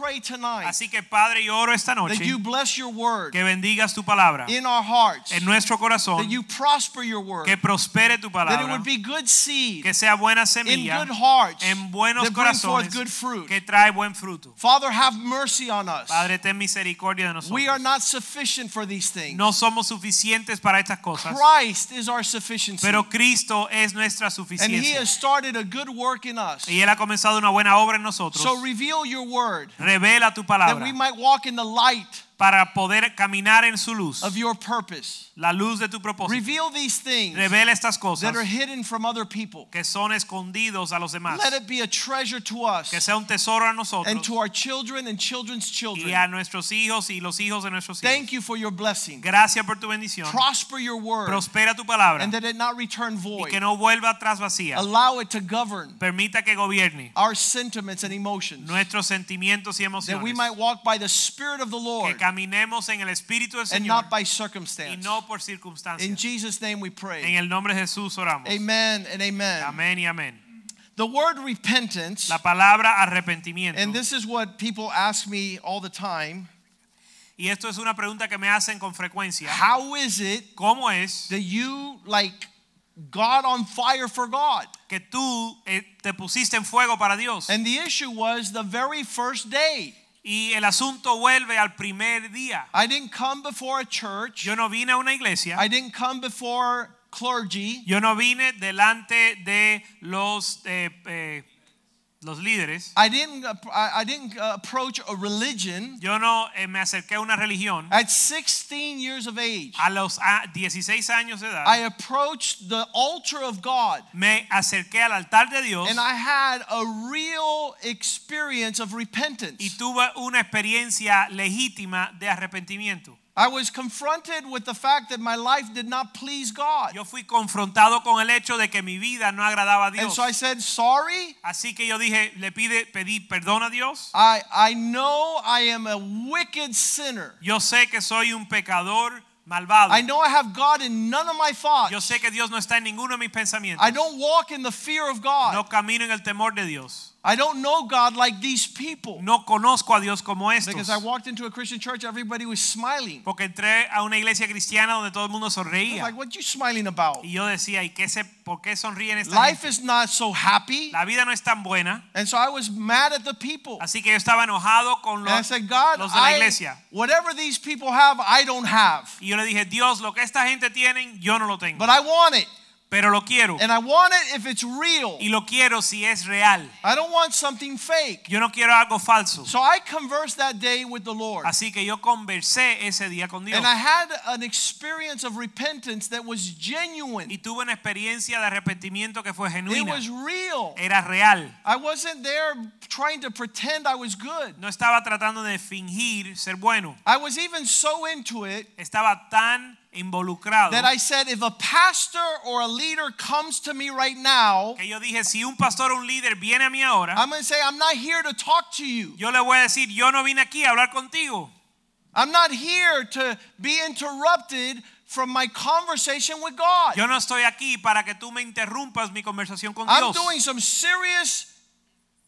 Pray tonight Así que Padre, yo oro esta that noche you bless your word que bendigas tu palabra in our hearts, en nuestro corazón, that you prosper your word, que prospere tu palabra, that it would be good seed que sea buena semilla, in good hearts en buenos that bring forth good fruit. que trae buen fruto. Father, have mercy on us. Padre, ten misericordia de nosotros. We are not sufficient for these things. No somos suficientes para estas cosas, Christ is our sufficiency. pero Cristo es nuestra suficiencia. and he has started a good work in us. Y Él ha comenzado una buena obra en nosotros. So reveal your word Revela tu that we might walk in the light para poder caminar en su luz, of your purpose. la luz de tu propósito. Reveal these things Revela estas cosas that are hidden from other people. que son escondidos a los demás. Let it be a treasure to us Que sea un tesoro a and to our children and children's children. a nuestros hijos y los hijos de nuestros hijos. Thank you for your blessing. Gracias por tu bendición. Prosper your word Prospera tu palabra and that it not return y void. que no vuelva atrás vacía. Allow it to govern Permita que gobierne our sentiments and emotions. nuestros sentimientos y That we might walk by the Spirit of the Que Lord caminemos en el Espíritu del and Señor not by y circumstance. no por In circunstancias. Jesus' name we En pray. el nombre de Jesús oramos. Amen and amen. Amén y amén. The word repentance, La palabra arrepentimiento. and this is what people ask me all the time Y esto es una pregunta que me hacen con frecuencia. how is it ¿Cómo es that you like got on fire for God? que tú eh, te pusiste en fuego para Dios? And the issue was the very first day. Y el asunto vuelve al primer día. I didn't come before a church. Yo no vine a una iglesia. I didn't come before clergy. Yo no vine delante de los eh, eh, los líderes. I didn't I didn't approach a religion Yo no eh, me acerqué a una religión. at 16 years of age. A los ah, 16 años de edad I approached the altar of God me acerqué al altar de Dios and I had a real experience of repentance. y tuve una experiencia legítima de arrepentimiento. I was confronted with the fact that my life did not please God. Yo fui confrontado con el hecho de que mi vida no agradaba a Dios. And so I said, "Sorry. Así que yo dije, le pide, pedí perdón a Dios. I I know I am a wicked sinner. Yo sé que soy un pecador malvado. I know I have God in none of my thoughts. Yo sé que Dios no está en ninguno de mis pensamientos. I don't walk in the fear of God. No camino en el temor de Dios. I don't know God like these people. No conozco a Dios como estos. Because I walked into a Christian church, everybody was smiling. Porque entré a una iglesia cristiana donde todo el mundo I was sonreía. like, what you smiling about? Y yo decía, ¿y qué se, por qué sonríen esta Life gente? is not so happy. La vida no es tan buena. And so I was mad at the people. Así que yo estaba enojado con I los, said, God, los de la I, iglesia. whatever these people have, I don't have. Y yo le dije, Dios, lo que esta gente tienen, yo no lo tengo. But I want it. Pero lo quiero. And I want it if it's real. Y lo quiero si es real. I don't want something fake. Yo no quiero algo falso. So I conversed that day with the Lord. Así que yo conversé ese día con Dios. And I had an experience of repentance that was genuine. Y tuve una experiencia de arrepentimiento que fue It was real. Era real. I wasn't there trying to pretend I was good. No estaba tratando de fingir ser bueno. I was even so into it Estaba tan involucrado that I said, if a pastor or a leader comes to me right now, que yo dije, si un pastor o un líder viene a mí ahora, I'm going to say, I'm not here to talk to you. yo le voy a decir, yo no vine aquí a hablar contigo. I'm not here to be interrupted from my conversation with God. Yo no estoy aquí para que tú me interrumpas mi conversación con I'm Dios. doing some serious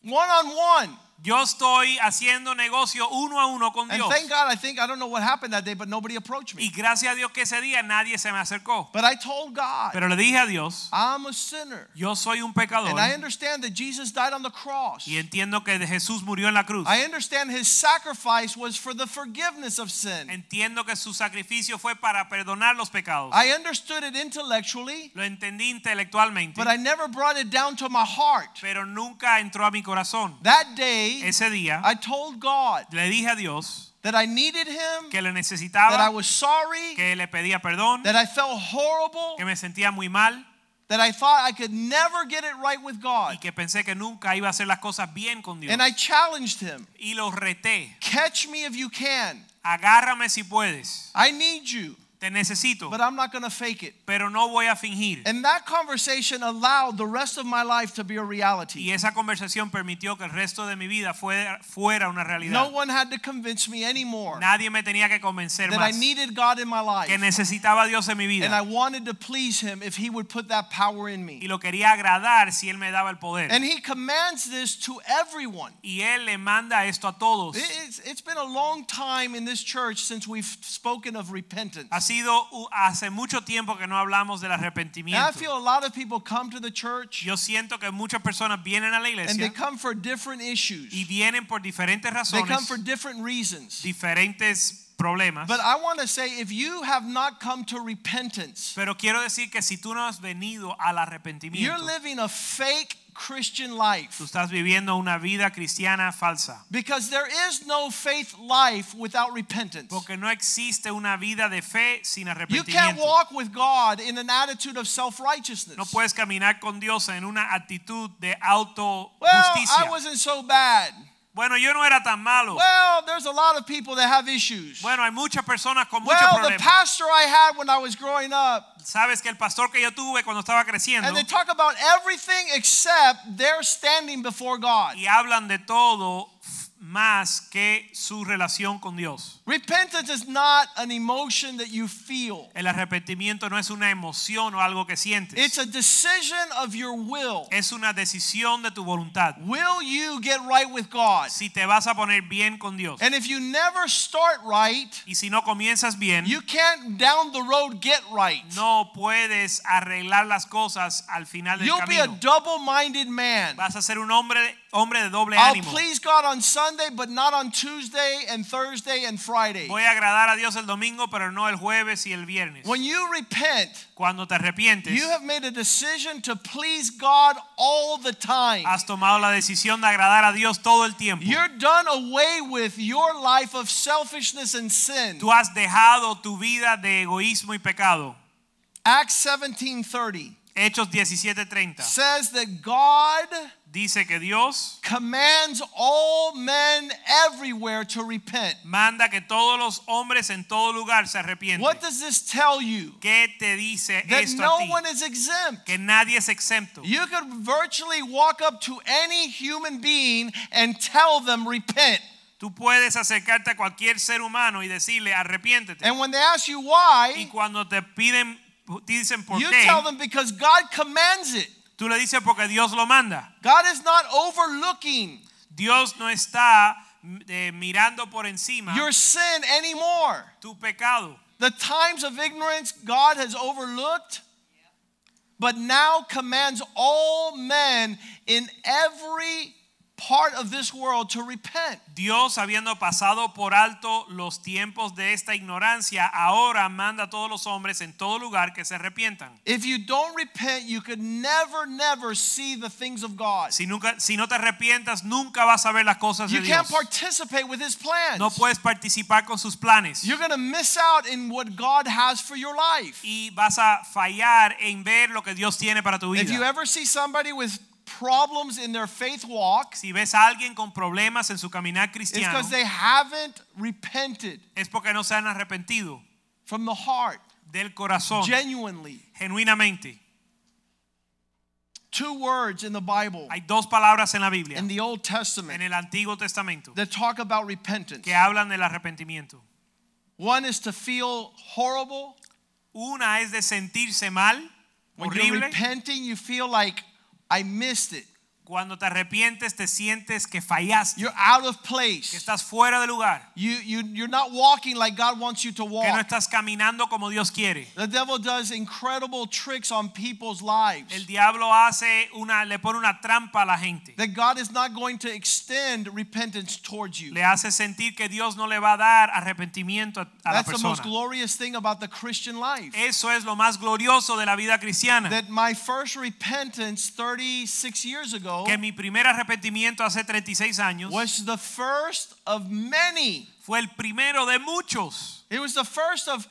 one on one. Yo estoy haciendo negocio uno a uno con And Dios. thank God, I think, I don't know what happened that day, but nobody approached Y me. gracias a Dios que ese día nadie se me acercó. But I told God, Pero le dije a Dios, I'm a sinner. yo soy un pecador. And I understand that Jesus died on the cross. Y entiendo que Jesús murió en la cruz. I understand his sacrifice was for the forgiveness of sin. Entiendo que su sacrificio fue para perdonar los pecados. I understood it intellectually, Lo entendí intelectualmente, but I never brought it down to my heart. pero nunca entró a mi corazón. That day, Ese día I told God le dije a Dios that I needed him, que le that I was sorry, que le pedía perdón, that I felt horrible, que me sentía muy mal, that I thought I could never get it right with y God. que pensé que nunca iba a hacer las cosas bien con Dios. And I challenged him Y lo reté. catch me if you can. Agárrame si puedes. I need you, Te necesito, but I'm not going to fake it. pero no voy a fingir. And that conversation allowed the rest of my life to be a reality. Y esa conversación permitió que el resto de mi vida fuera, fuera una No one had to convince me anymore Nadie me tenía que convencer that I needed God in my life. que necesitaba a Dios en mi And I wanted to please Him if He would put that power in y me. lo quería agradar si Él me daba el poder. And He commands this to everyone. Y Él le manda esto a todos. It's, it's been a long time in this church since we've spoken of repentance. Ha sido hace mucho tiempo que no hablamos del I arrepentimiento. feel a lot of people come to the church Yo siento que muchas personas vienen a la and they iglesia come for different issues. y vienen por diferentes They come razones, for different reasons. diferentes problemas. But I want to say if you have not come to repentance, Pero quiero decir que si tú no has venido al you're arrepentimiento, living a fake Christian life. tú estás viviendo una vida cristiana falsa. Because there is no faith life without repentance. Porque no existe una vida de fe sin You can't arrepentimiento. walk with God in an attitude of self righteousness. No puedes caminar con Dios en una actitud de Well, autojusticia. I wasn't so bad. Bueno, yo no era tan malo. Well, there's a lot of people that have issues. Bueno, hay muchas personas con muchos Well, the problemas. pastor I had when I was growing up, Sabes que el pastor que yo tuve cuando estaba creciendo and they talk about everything except they're standing before God. y hablan de todo más que su relación con Dios. Repentance is not an emotion that you feel. El arrepentimiento no es una emoción o algo que sientes. It's a decision of your will. es una decisión de tu voluntad. Will you get right with God? Si te vas a poner bien con Dios And if you never start right, y si no comienzas bien, you can't down the road get right. no puedes arreglar las cosas al final del You'll be a double-minded man. Vas a ser un hombre hombre de doble I'll ánimo. please God on Sunday, but not on Tuesday and Thursday and Friday. Voy a agradar a Dios el domingo, pero no el jueves y el viernes. When you repent, Cuando te arrepientes, you have made a decision to please God all the time. has tomado la decisión de agradar a Dios todo el tiempo. You're done away with your life of selfishness and sin. Tú has dejado tu vida de egoísmo y pecado. Acts 17:30 Hechos 17:30 says that God dice que Dios commands all men everywhere to repent. manda que todos los hombres en todo lugar se arrepienten. What does this tell you? ¿Qué te dice That esto no a ti? one is exempt. Que nadie es exento. You could virtually walk up to any human being and tell them repent. Tú puedes acercarte a cualquier ser humano y decirle arrepiéntete. And when they ask you why, Y cuando te piden, dicen por you qué, tell them because God commands it. tú le dices porque Dios lo manda. God is not overlooking Dios no está eh, mirando por encima your sin anymore. tu pecado. The times of ignorance God has overlooked, but now commands all men in every part of this world to repent. Dios, habiendo pasado por alto los tiempos de esta ignorancia, ahora manda a todos los hombres en todo lugar que se arrepientan. If you don't repent, you could never, never see the things of God. Si, nunca, si no te arrepientas, nunca vas a ver las cosas de You can't Dios. participate with His plans. No puedes participar con sus planes. You're going to miss out in what God has for your life. y vas a fallar en ver lo que Dios tiene para tu If you ever see somebody with problems in their faith walk, Si ves a alguien con problemas en su caminar it's because they haven't repented es porque no se han arrepentido from the heart, del corazón, genuinely. genuinamente. Two words in the Bible, Hay dos palabras en la Biblia, in the Old Testament. en el Antiguo Testamento, that talk about repentance. que hablan del arrepentimiento. One is to feel horrible. Una es de sentirse mal, When you're repenting, you feel like I missed it. Cuando te arrepientes, te sientes que fallaste, You're out of que place. estás fuera de lugar, You, you, you're not walking like God wants you to que no walk. estás caminando como Dios quiere. The devil does incredible tricks on people's lives. El diablo hace una, le pone una trampa a la gente. That God is not going to extend repentance towards you. le hace sentir que Dios no le va a dar arrepentimiento a, a la That's the most glorious thing about the Christian life. Eso es lo más glorioso de la vida cristiana. That my first repentance 36 years ago Que mi primer arrepentimiento hace 36 años was the first of many. fue el primero de muchos. It was the first of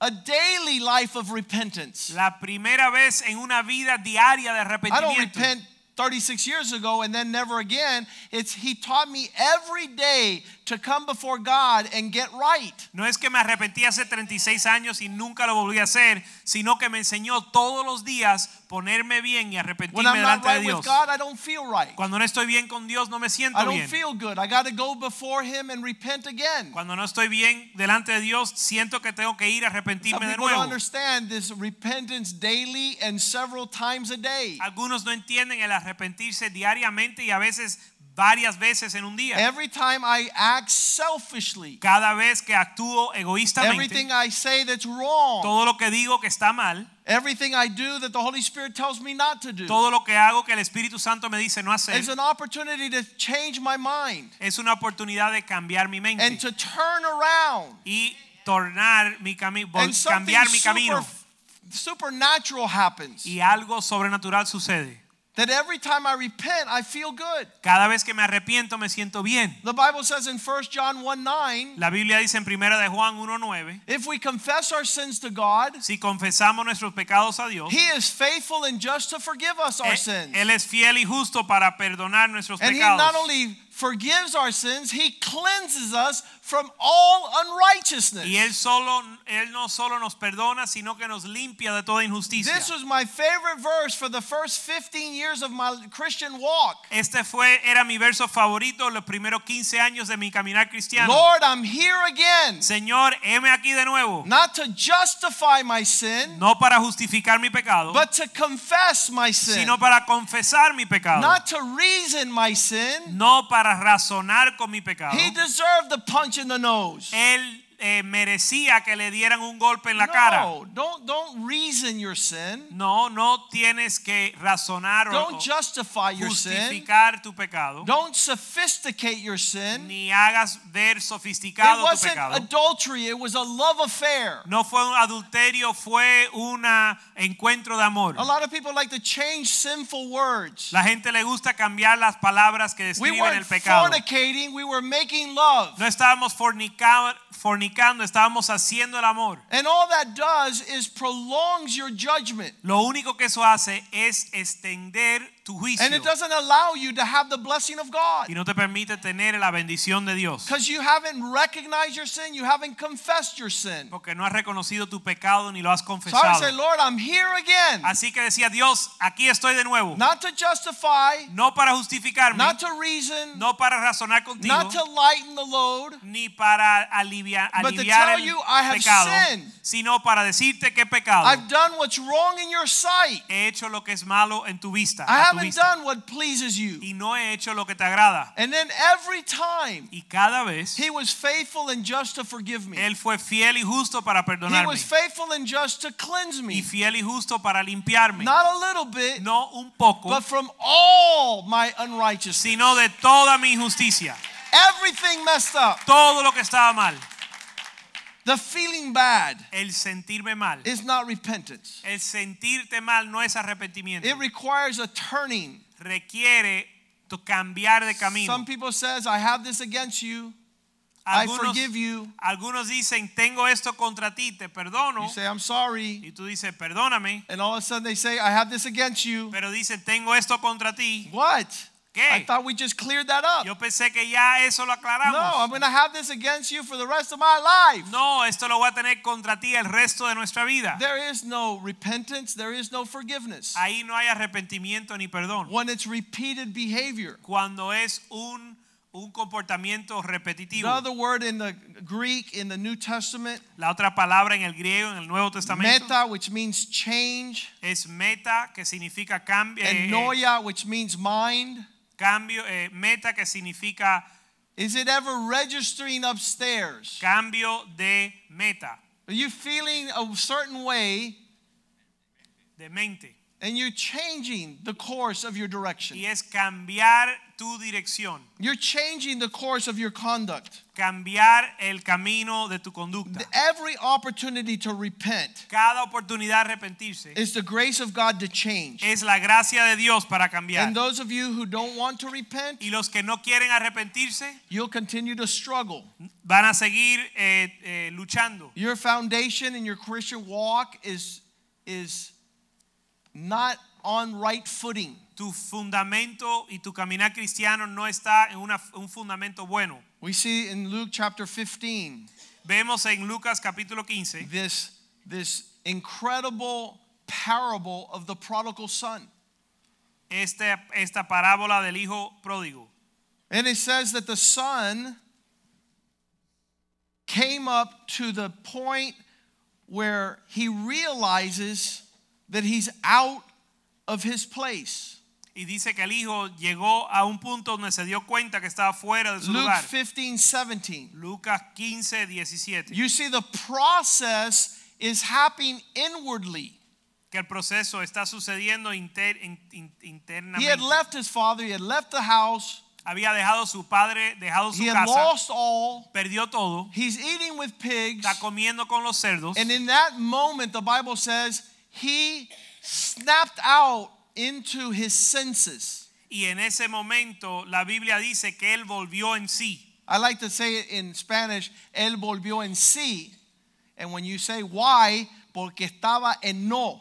a daily life of repentance. La primera vez en una vida diaria de arrepentimiento. I don't repent 36 years ago and then never again. It's he taught me every day to come before God and get right. No es que me arrepentí hace 36 años y nunca lo volví a hacer, sino que me enseñó todos los días ponerme bien y When arrepentirme I'm not delante de right with Dios. God, I don't feel right. Cuando no estoy bien con Dios no me siento I don't bien. feel good. I got to go before him and repent again. Cuando no estoy bien delante de Dios, siento que tengo que ir a Some arrepentirme de nuevo. understand this repentance daily and several times a day. Algunos no entienden el arrepentirse diariamente y a veces varias veces en un día. Every time I act selfishly, Cada vez que actúo egoístamente, everything I say that's wrong, todo lo que digo que está mal, everything I do that the Holy Spirit tells me not to do, todo lo que hago que el Espíritu Santo me dice no hacer, is an opportunity to change my mind es una oportunidad de cambiar mi mente and to turn around. y tornar mi camino, cambiar mi super, camino. supernatural happens. Y algo sobrenatural sucede. That every time I repent, I feel good. Cada vez que me arrepiento me siento bien. The Bible says in 1 John 1 9, La Biblia dice en primera de Juan 1:9, if we confess our sins to God, si confesamos nuestros pecados a Dios, He is faithful and just to forgive us our él, sins. él es fiel y justo para perdonar nuestros And He not only forgives our sins, He cleanses us from all unrighteousness. Y él solo él no solo nos perdona, sino que nos limpia de toda injusticia. This was my favorite verse for the first 15 years of my Christian walk. Este fue era mi verso favorito los primeros 15 años de mi caminar cristiano. Lord, I'm here again, Señor, heme aquí de nuevo, not to justify my sin, no para justificar mi pecado, but to confess my sin, sino para confesar mi pecado, not to reason my sin. no para razonar con mi pecado. He deserved the punch in the nose. Él eh, merecía que le dieran un golpe en la cara. No, don't don't reason your sin. No, no tienes que razonar Don't o justify your sin. justificar tu pecado, Don't sophisticate your sin. ni hagas ver It sofisticado tu wasn't pecado. adultery, it was a love affair. No fue un adulterio, fue un encuentro de amor. A lot of people like to change sinful words. La gente le gusta cambiar las palabras que We describen weren't el pecado. fornicating, we were making love. No estábamos fornica- fornicando, estábamos haciendo el amor. And all that does is prolongs your judgment. Lo único que eso hace es extender tu juicio And it doesn't allow you to have the blessing of God. y no te permite tener la bendición de Dios. Because you haven't recognized your sin, you haven't confessed your sin. Porque no has reconocido tu pecado ni lo has confesado. So I say, Lord, I'm here again. Así que decía Dios, aquí estoy de nuevo. Not to justify, No para justificarme, not to reason, no para razonar contigo, not to lighten the load, ni para alivia- But to tell el you, I have pecado, sinned. sino para decirte que he pecado. I've done what's wrong in your sight. he hecho lo que es malo en tu vista, I haven't done what pleases you. y no he hecho lo que te agrada. And then every time Y cada vez he was faithful and just to forgive me. él fue fiel y justo para He perdonarme was faithful and just to cleanse y me. fiel y justo para limpiarme, Not a little bit, no un poco, but from all my unrighteousness. sino de toda mi injusticia, Everything messed up. todo lo que estaba mal, The feeling bad el sentirme mal. is not repentance. El sentirte mal no es arrepentimiento. It requires a turning. Requiere tu cambiar de camino. Some people says, I have this against you. I Algunos, forgive you. algunos dicen, tengo esto contra ti, te perdono. You say, I'm sorry. Y tú dices, perdóname. And all of a sudden they say, I have this against you. Pero dicen, tengo esto contra ti. What? I thought we just cleared that up. Yo pensé que ya eso lo aclaramos. No, I'm going to have this against you for the rest of my life. No, esto lo voy a tener contra ti el resto de nuestra vida. There is no repentance, there is no forgiveness. Ahí no hay arrepentimiento ni perdón. When it's repeated behavior. Cuando es un, un comportamiento repetitivo. The other word in the Greek in the New Testament, La otra palabra en el griego, en el Nuevo Testamento, meta, which means change, es meta, que significa cambio. and noia, which means mind. Cambio eh, meta, que significa Is it ever registering upstairs? cambio de meta, Are you feeling a certain way de mente. And you're changing the course of your direction. y es cambiar tu dirección, You're changing the course of your conduct. cambiar el camino de tu conducta. Every opportunity to repent Cada oportunidad de arrepentirse is the grace of God to change. es la gracia de Dios para cambiar. And those of you who don't want to repent, Y los que no quieren arrepentirse you'll continue to struggle. van a seguir eh, eh, luchando. Your foundation in your Christian walk is is not on right footing. Tu fundamento y tu caminar cristiano no está en una- un fundamento bueno. We see in Luke chapter 15 Vemos en Lucas capítulo 15 this this incredible parable of the prodigal son. este, esta parábola del hijo pródigo. And it says that the son came up to the point where he realizes that he's out of his place. Y dice que el hijo llegó a un punto donde se dio cuenta que estaba fuera de su Luke lugar. 15, 17. Lucas 15, 17. You see, the process is happening inwardly. Que el proceso está sucediendo inter- in- in- He had left his father, he had left the house, Había dejado su padre, dejado su he had casa, lost all. perdió todo, He's eating with pigs. está comiendo con los cerdos. And in that moment, the Bible says he snapped out into his senses. Y en ese momento la Biblia dice que él volvió en sí. I like to say it in Spanish, él volvió en sí. And when you say why, porque estaba en no.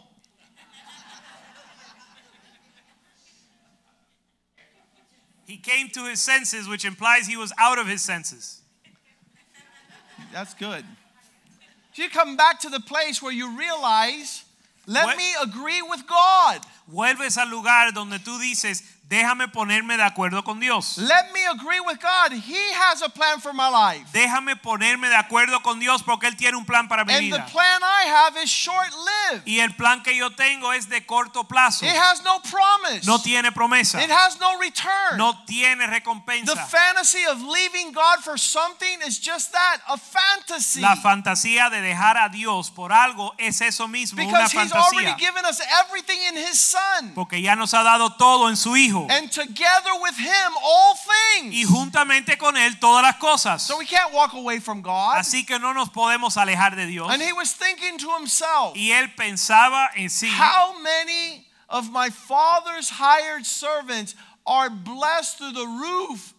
He came to his senses, which implies he was out of his senses. That's good. You come back to the place where you realize, let me agree with God. Vuelves al lugar donde tú dices, déjame ponerme de acuerdo con Dios. Let me agree with God. He has a plan for my life. Déjame ponerme de acuerdo con Dios porque Él tiene un plan para mi And the vida. plan I have is short lived. Y el plan que yo tengo es de corto plazo. It has no promise. No tiene promesa. It has no return. No tiene The recompensa. fantasy of leaving God for something is just that, a fantasy. La fantasía de dejar a Dios por algo es eso mismo, una Because He's already fantasía. given us everything in His Son. Porque ya nos ha dado todo en su Hijo. And together with Him, all things. Y juntamente con Él todas las cosas. So we can't walk away from God. Así que no nos podemos alejar de Dios. And He was thinking to Himself, Y Él pensaba en sí. How many of my Father's hired servants are blessed through the roof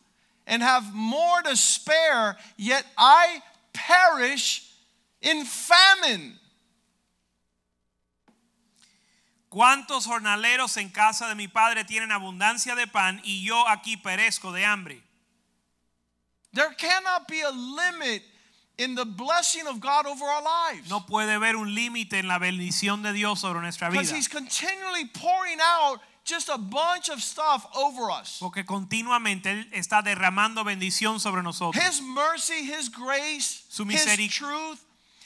and have more to spare, yet I perish in famine? ¿Cuántos jornaleros en casa de mi padre tienen abundancia de pan y yo aquí perezco de hambre? There cannot be a limit in the blessing of God over our lives. No puede haber un límite en la bendición de Dios sobre nuestra Because vida. He's continually pouring out just a bunch of stuff over us. Porque continuamente Él está derramando bendición sobre nosotros. His mercy, His grace, Su His truth,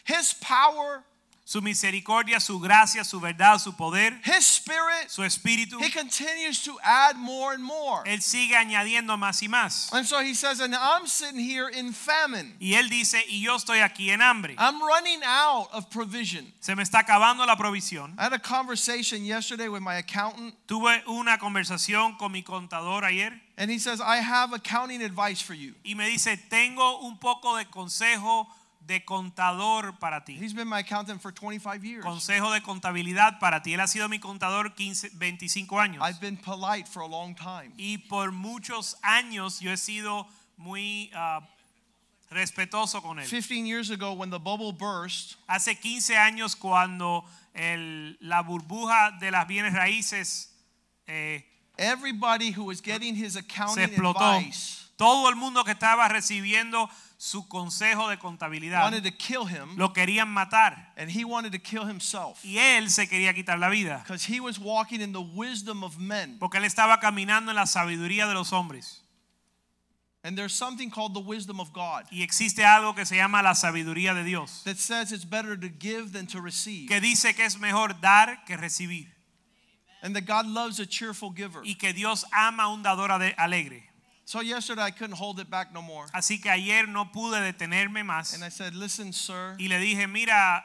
His power, Su misericordia, su gracia, su verdad, su poder, His spirit. su espíritu. He continues to add more and more. Él sigue añadiendo más y más. And so he says, and I'm sitting here in famine. Y Él dice, y yo estoy aquí en hambre. I'm running out of provision. Se me está acabando la provisión. I had a conversation yesterday with my accountant, Tuve una conversación con mi contador ayer and he says, I have accounting advice for you. y me dice, tengo un poco de consejo de contador para ti. He's been my accountant for 25 years. Consejo de contabilidad para ti. Él ha sido mi contador 15, 25 años. I've been polite for a long time. Y por muchos años yo he sido muy ah, respetuoso con él. 15 years ago, when the bubble burst, Hace 15 años cuando el- la burbuja de las bienes raíces eh, everybody who was getting his se accounting explotó, advice todo el mundo que estaba recibiendo su consejo de contabilidad wanted to kill him, lo querían matar and he wanted to kill himself y él se quería quitar la vida because he was walking in the wisdom of men. porque él estaba caminando en la sabiduría de los hombres And there's something called the wisdom of God y existe algo que se llama la sabiduría de Dios that says it's better to give than to receive. que dice que es mejor dar que recibir And that God loves a cheerful giver. y que Dios ama un dador alegre. So yesterday I couldn't hold it back no more. Así que ayer no pude detenerme más And I said, Listen, sir, y le dije, mira,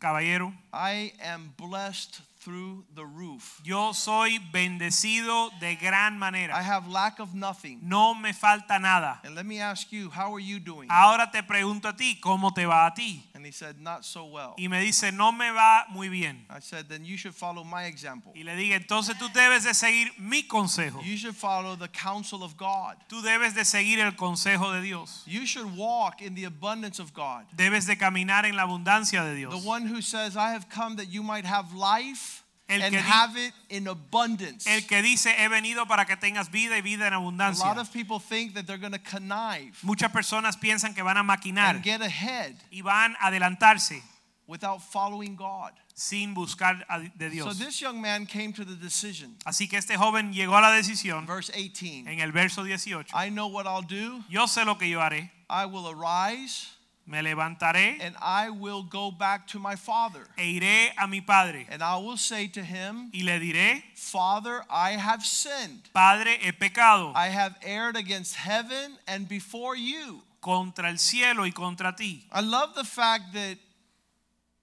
caballero, I am blessed through the roof. Yo soy bendecido de gran manera. I have lack of nothing. No me falta nada. And let me ask you, how are you doing? Ahora te pregunto a ti, ¿cómo te va a ti? And he said, Not so well. Y me dice, no me va muy bien. I said, Then you should follow my example. Y le dije, entonces tú debes de seguir mi consejo. You should follow the counsel of God. Tú debes de seguir el consejo de Dios. You should walk in the abundance of God. Debes de caminar en la abundancia de The one who says, I have come that you might have life El and que have it in abundance. El que dice, he venido para que tengas vida y vida en abundancia. A lot of people think that they're going to connive Muchas personas piensan que van a maquinar and get ahead y van a adelantarse without following God. sin buscar a- de So this young man came to the decision. Así que este joven llegó a la decisión Verse 18. en el verso 18. I know what I'll do. Yo sé lo que yo haré. I will arise Me levantaré and I will go back to my father. e iré a mi padre And I will say to him, y le diré, Father, I have sinned. Padre, he pecado I have erred against heaven and before you. contra el cielo y contra ti. I love the fact that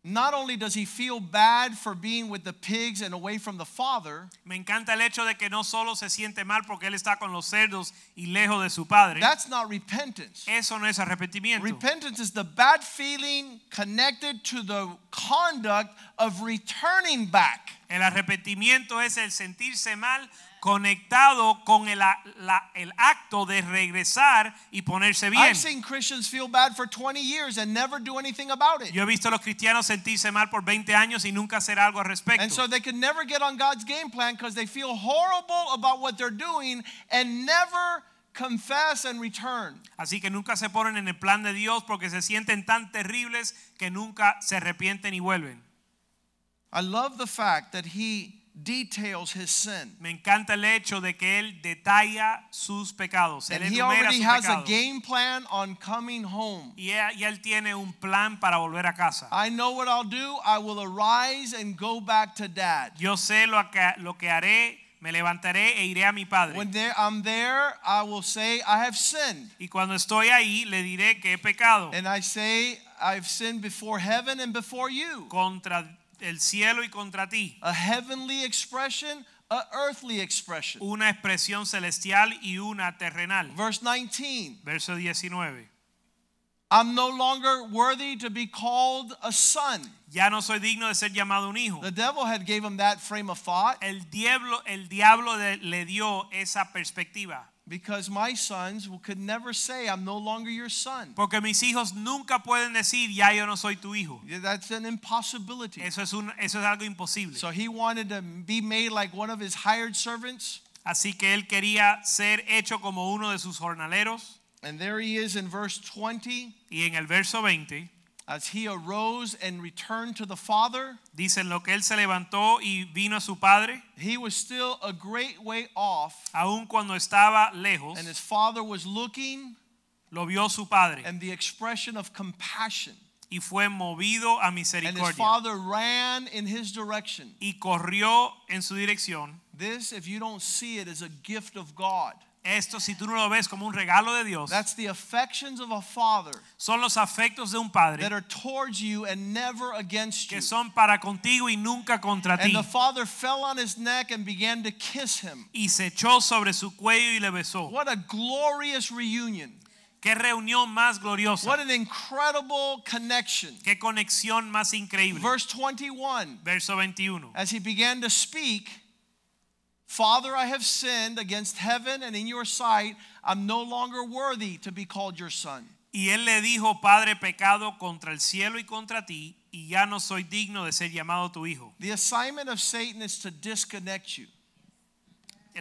not only does he feel bad for being with the pigs and away from the father, Me encanta el hecho de que no solo se siente mal porque él está con los cerdos y lejos de su padre. that's not repentance. Eso no es arrepentimiento. Repentance is the bad feeling connected to the conduct of returning back. El arrepentimiento es el sentirse mal conectado con el, la- el acto de regresar y ponerse bien. I've seen Christians feel bad for 20 years and never do anything about it. Yo he visto a los cristianos sentirse mal por 20 años y nunca hacer algo al And respecto. so they can never get on God's game plan because they feel horrible about what they're doing and never confess and return. Así que nunca se ponen en el plan de Dios porque se sienten tan terribles que nunca se arrepienten y vuelven. I love the fact that he details his sin. Me encanta el hecho de que él detalla sus pecados. Él And he already sus has a game plan on coming home. Y él, y él tiene un plan para volver a casa. I know what I'll do. I will arise and go back to dad. Yo sé lo que, lo que haré, me levantaré e iré a mi padre. When there, I'm there, I will say, I have sinned. Y cuando estoy ahí, le diré que he pecado And I say, I've sinned before heaven and before you. contra el cielo y contra ti. A heavenly expression, a earthly expression. Una expresión celestial y una terrenal. Verse 19. Verso 19. I'm no longer worthy to be called a son. Ya no soy digno de ser llamado un hijo. The devil had gave him that frame of thought El diablo, el diablo de- le dio esa perspectiva. Because my sons could never say, I'm no longer your son. Porque mis hijos nunca pueden decir, ya yo no soy tu hijo. That's an impossibility. Eso es, un, eso es algo imposible. So he wanted to be made like one of his hired servants. Así que él quería ser hecho como uno de sus jornaleros. And there he is in verse 20. Y en el verso 20 As he arose and returned to the Father, dice lo que él se levantó y vino a su padre, he was still a great way off, aun cuando estaba lejos, and his father was looking, lo vio su padre and the expression of compassion. y fue movido a misericordia. And his father ran in his direction. y corrió en su dirección. This, if you don't see it, is a gift of God. Esto, si tú no lo ves como un regalo de Dios, That's the affections of a father son los afectos de un padre that are towards you and never against you. que son para contigo y nunca contra ti. And the father fell on his neck and began to kiss him. Y se echó sobre su cuello y le besó. What a glorious reunion. Qué reunión más gloriosa. What an incredible connection. Qué conexión más increíble. Verse 21 Verso 21. As he began to speak, Father, I have sinned against heaven and in your sight. I'm no longer worthy to be called your son. Y él le dijo, Padre, pecado contra el cielo y contra ti, y ya no soy digno de ser llamado tu hijo. The assignment of Satan is to disconnect you.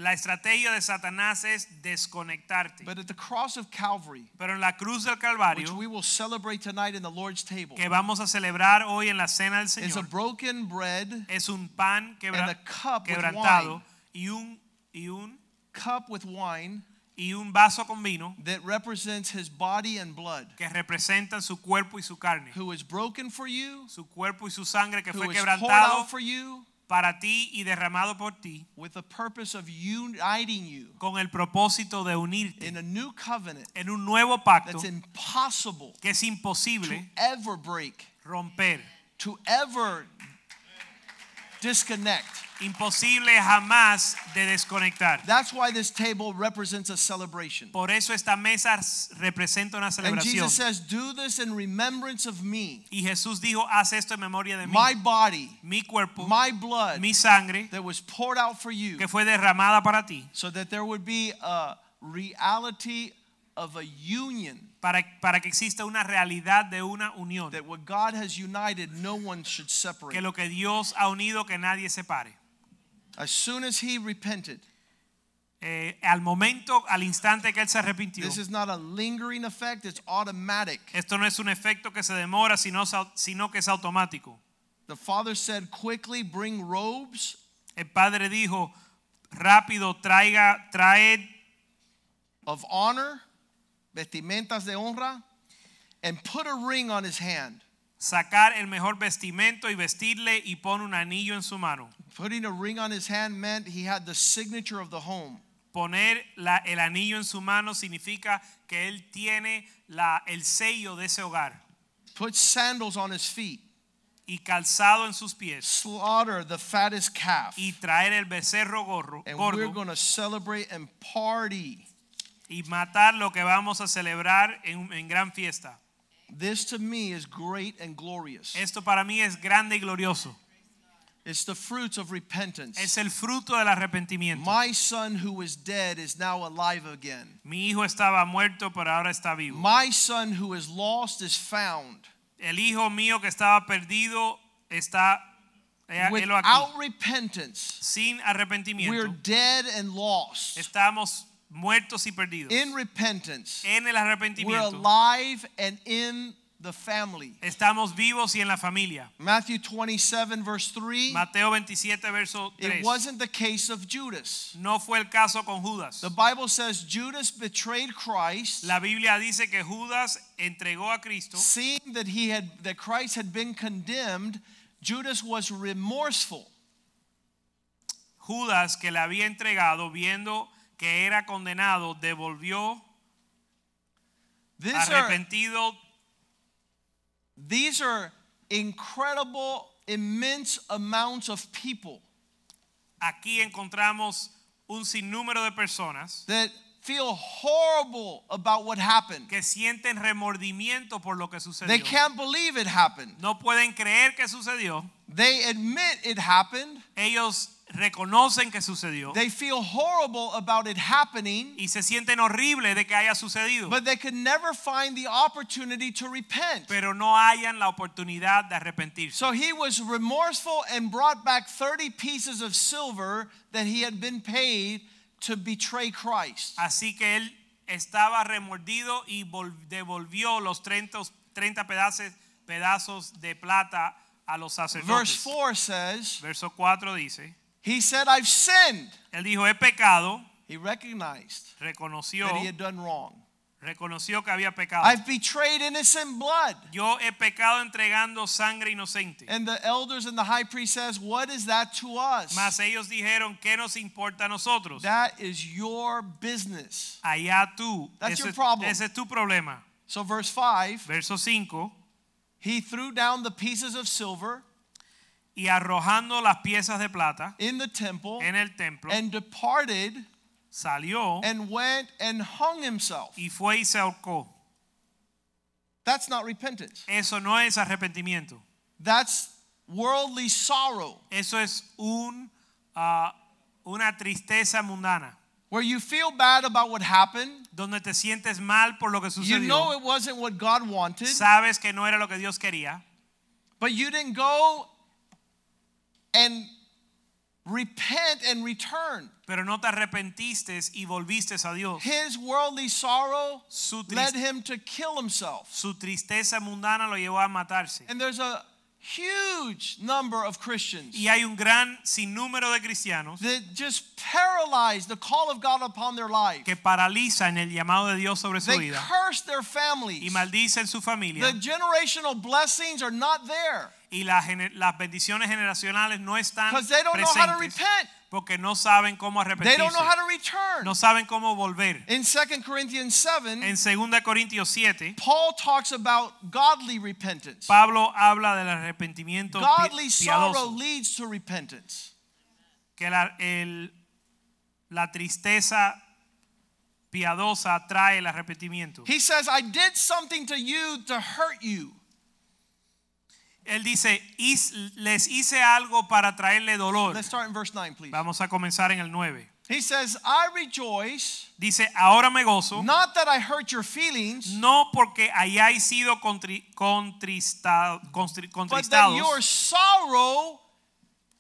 La estrategia de Satanás es desconectarte. But at the cross of Calvary, Pero en la cruz del which we will celebrate tonight in the Lord's table, que vamos a celebrar hoy en la cena del is a broken bread, es un pan quebra- And a cup with quebrantado y un, y, un, cup with wine y un vaso con vino that represents his body and blood, que representan su cuerpo y su carne. who is broken for you, Su cuerpo y su sangre que who fue quebrantado for you, para ti y derramado por ti with the purpose of uniting you con el propósito de unirte in a new covenant en un nuevo pacto that's impossible que es to ever break, romper, to ever disconnect. Imposible jamás de desconectar. That's why this table represents a celebration. Por eso esta mesa representa una celebración. And. Jesus says, Do this in remembrance of me, Y Jesús dijo, haz esto en memoria de mí. my body, mi cuerpo, my blood mi sangre, that was poured out for you, que fue derramada para ti, so that there would be a reality of a union. para, para que exista una realidad de una unión. That what God has united, no one should separate. Que lo que Dios ha unido, que nadie separe. As soon as he repented, Eh, al momento, al instante que él se arrepintió, this is not a lingering effect, it's automatic. esto no es un efecto que se demora, sino, sino que es automático. The father said, Quickly bring robes El padre dijo, rápido, traiga, traed of honor, vestimentas de honra, and put a ring on his hand. sacar el mejor vestimento y vestirle y pon un anillo en su mano. Putting a ring on his hand meant he had the signature of the home. Poner la- el anillo en su mano significa que él tiene la, el sello de ese hogar Put sandals on his feet. y calzado en sus pies Slaughter the fattest calf. y traer el becerro gorro, And we're going to celebrate and party. Y matar lo que vamos a celebrar en, en gran fiesta. This to me is great and glorious. Esto para mí es grande y glorioso. It's the fruits of repentance. Es el fruto del arrepentimiento. My son who was dead is now alive again. Mi hijo estaba muerto, pero ahora está vivo. My son who is lost is found. El hijo mío que estaba perdido está eh. Without repentance, Sin arrepentimiento, we're dead and lost. Estamos muertos y perdidos. In repentance, En el we're alive and in the family. estamos vivos y en la familia. Matthew 27, verse 3. Mateo 27, verso 3. It wasn't the case of Judas. No fue el caso con Judas. The Bible says Judas betrayed Christ, La Biblia dice que Judas entregó a Cristo. seeing that he had that Christ had been condemned. Judas was remorseful. Judas, que le había entregado, viendo que era condenado, devolvió These are, arrepentido. these are incredible, immense amounts of people Aquí encontramos un sinnúmero de personas that feel horrible about what happened. que sienten remordimiento por lo que sucedió. They can't believe it happened. No pueden creer que sucedió. They admit it happened. Ellos reconocen que sucedió They feel horrible about it happening, y se sienten horrible de que haya sucedido, but they could never find the opportunity to repent. pero no hayan la oportunidad de arrepentirse. So he was remorseful and brought back 30 pieces of silver that he had been paid to betray Christ. Así que él estaba remordido y vol- devolvió los 30, 30 pedazos, pedazos de plata a los Verse 4 says, Verso 4 dice, He said, I've sinned. él dijo, he pecado, He recognized reconoció, that he had done wrong. reconoció que había pecado. I've betrayed innocent blood. Yo he pecado entregando sangre inocente. And the elders and the high priest says, What is that to us? Mas ellos dijeron, ¿qué nos importa a nosotros? That is your business. Allá tú. That's ese, your problem. ese es tu problema. So, verse 5 Verso 5. he threw down the pieces of silver Y arrojando las piezas de plata in the temple en el templo, and departed salió and went and hung himself. y fue y se ahorcó. That's not repentance. Eso no es arrepentimiento. That's worldly sorrow Eso es un, ah, una tristeza mundana. where you feel bad about what happened. Donde te sientes mal por lo que You know it wasn't what God wanted, Sabes que no era lo que Dios quería. but you didn't go and repent and return. Pero no te arrepentiste y volviste a Dios. His worldly sorrow led him to kill himself. su tristeza mundana lo llevó a matarse. And there's a huge number of Christians Y hay un gran sinnúmero de cristianos that just paralyze the call of God upon their life. que paralizan el llamado de Dios sobre su They vida curse their y families. maldicen su familia The generational blessings are not there. y la las bendiciones generacionales no están because they don't know how to repent. Porque no saben cómo They arrepentirse. don't know how to return. No saben cómo volver. In 2 Corinthians 7, En 2 Corintios 7, Paul talks about godly repentance. Pablo habla del arrepentimiento Godly sorrow piadoso, leads to repentance. que la, el- la tristeza piadosa trae el arrepentimiento. He says, I did something to you to hurt you. Él dice, "His- les hice algo para traerle dolor. Let's start in verse 9, please. Vamos a comenzar en el 9. He says, I rejoice, Dice, ahora me gozo, not that I hurt your feelings, no porque hayáis sido contri- contrista- constri- but that contristados, your sorrow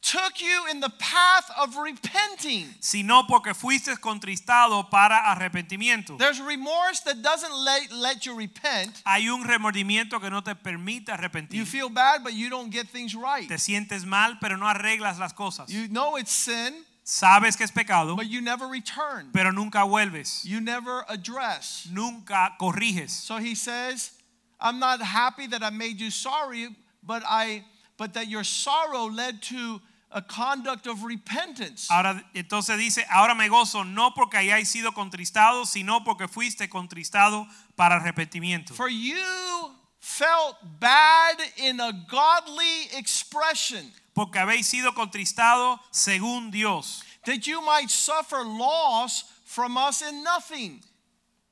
took you in the path of repenting. sino porque fuiste contristado para arrepentimiento. There's remorse that doesn't let, let you repent. Hay un remordimiento que no te permite arrepentir. You feel bad, but you don't get things right. Te sientes mal, pero no arreglas las cosas. You know it's sin, Sabes que es pecado, but you never return. pero nunca vuelves. You never address. Nunca corriges. So he says, I'm not happy that I made you sorry, but I but that your sorrow led to a conduct of repentance. Ahora entonces dice, ahora me gozo no porque hayáis sido contristados, sino porque fuiste contristado para arrepentimiento. For you felt bad in a godly expression, Porque habéis sido contristados según Dios, that you might suffer loss from us in nothing.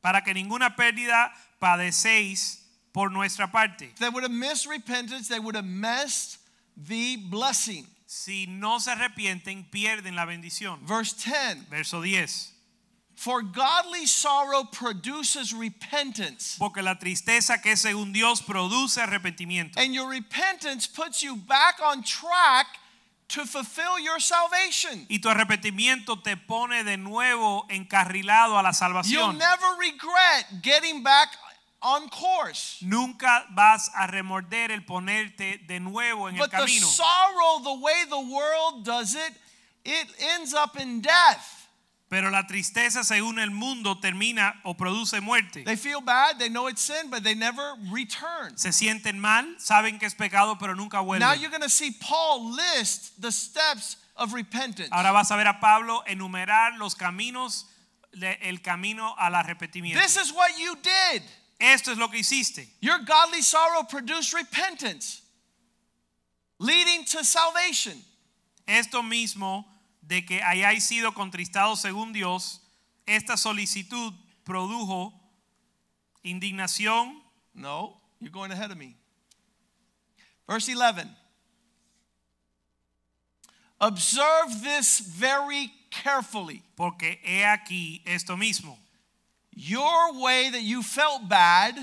para que ninguna pérdida padecéis por nuestra parte. They would have missed repentance, they would have missed the blessing. Si no se arrepienten, pierden la bendición. Verse 10 Verso 10. For godly sorrow produces repentance. Porque la tristeza que según Dios produce arrepentimiento. And your repentance puts you back on track to fulfill your salvation. Y tu arrepentimiento te pone de nuevo encarrilado a la salvación. You'll never regret getting back on course. Nunca vas a remorder el ponerte de nuevo en el camino. But the sorrow, the way the world does it, it ends up in death. Pero la tristeza según el mundo termina o produce muerte. They feel bad, they know it's sin, but they never return. Se sienten mal, saben que es pecado, pero nunca vuelven. Now you're going to see Paul list the steps of repentance. Ahora vas a ver a Pablo enumerar los caminos, el camino al arrepentimiento. This is what you did. Esto es lo que hiciste. Your godly sorrow produced repentance, leading to salvation. Esto mismo de que hayáis sido contristados según Dios, esta solicitud produjo indignación. No, you're going ahead of me. Verse 11. Observe this very carefully. Porque he aquí esto mismo, Your way that you felt bad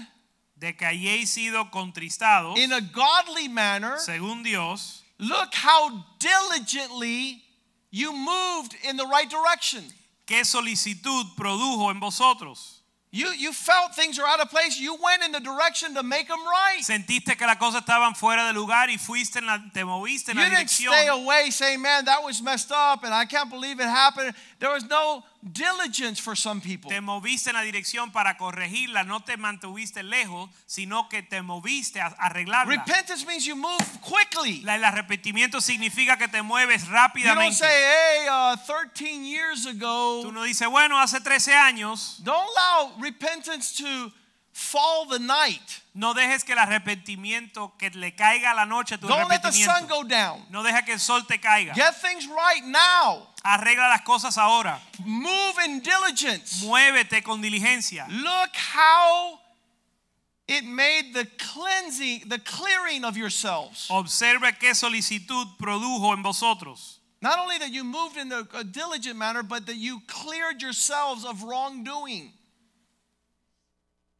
de que hayáis sido contristados in a godly manner, según Dios, look how diligently you moved in the right direction. qué solicitud produjo en vosotros. You, you felt things are out of place. You went in the direction to make them right. Sentiste que las cosas estaban fuera de lugar y fuiste en la, te moviste en You la didn't stay away saying, man, that was messed up and I can't believe it happened. There was no diligence for some people. Te moviste en la dirección para corregirla, no te mantuviste lejos, sino que te moviste a arreglarla. Repentance means you move quickly. La- el arrepentimiento significa que te mueves rápidamente. You don't say, hey, uh, 13 years ago. Tú no dices, bueno, hace 13 años, Don't allow repentance to fall the night. No dejes que el arrepentimiento, que le caiga a la noche tu Don't let the sun go down. No deja que el sol te caiga. Get things right now. Arregla las cosas ahora. Move in diligence. Muévete con diligencia. Look how it made the cleansing, the clearing of yourselves. Observe qué solicitud produjo en vosotros. Not only that you moved in a, a diligent manner, but that you cleared yourselves of wrongdoing.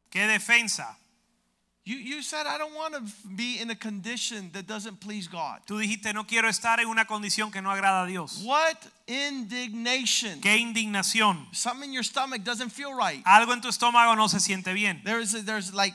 Qué defensa. You, you said, I don't want to be in a condition that doesn't please God. Tú dijiste, no quiero estar en una condición que no agrada a Dios. What indignation. Qué indignación. Something in your stomach doesn't feel right. Algo en tu estómago no se siente bien. There's, there's like,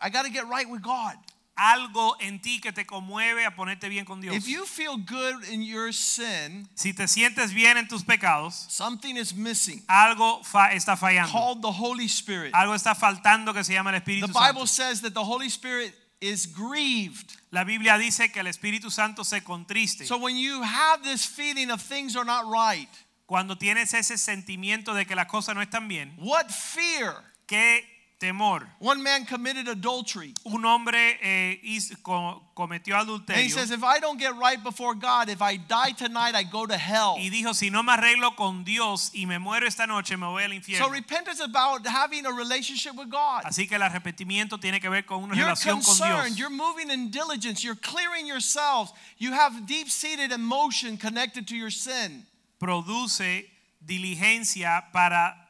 I got to get right with God. Algo en ti que te conmueve a ponerte bien con Dios. If you feel good in your sin, Si te sientes bien en tus pecados, something is missing algo fa- está fallando. called the Holy Spirit. Algo está faltando que se llama el The Espíritu Bible Santo. says that the Holy Spirit is grieved. La Biblia dice que el Espíritu Santo se contriste. So when you have this feeling of things are not right, Cuando tienes ese sentimiento de que las cosas no están bien, what fear? qué temor. One man committed adultery. Un hombre eh, hizo- co- cometió And he says, if I don't get right before God, if I die tonight, I go to hell. y dijo, si no me arreglo con Dios y me muero esta noche, me voy al infierno. So repentance is about having a relationship with God. Así que el arrepentimiento tiene que ver con una You're relación con concerned. Dios. You're moving in diligence. You're clearing yourselves. You have deep seated emotion connected to your sin. Produce diligencia para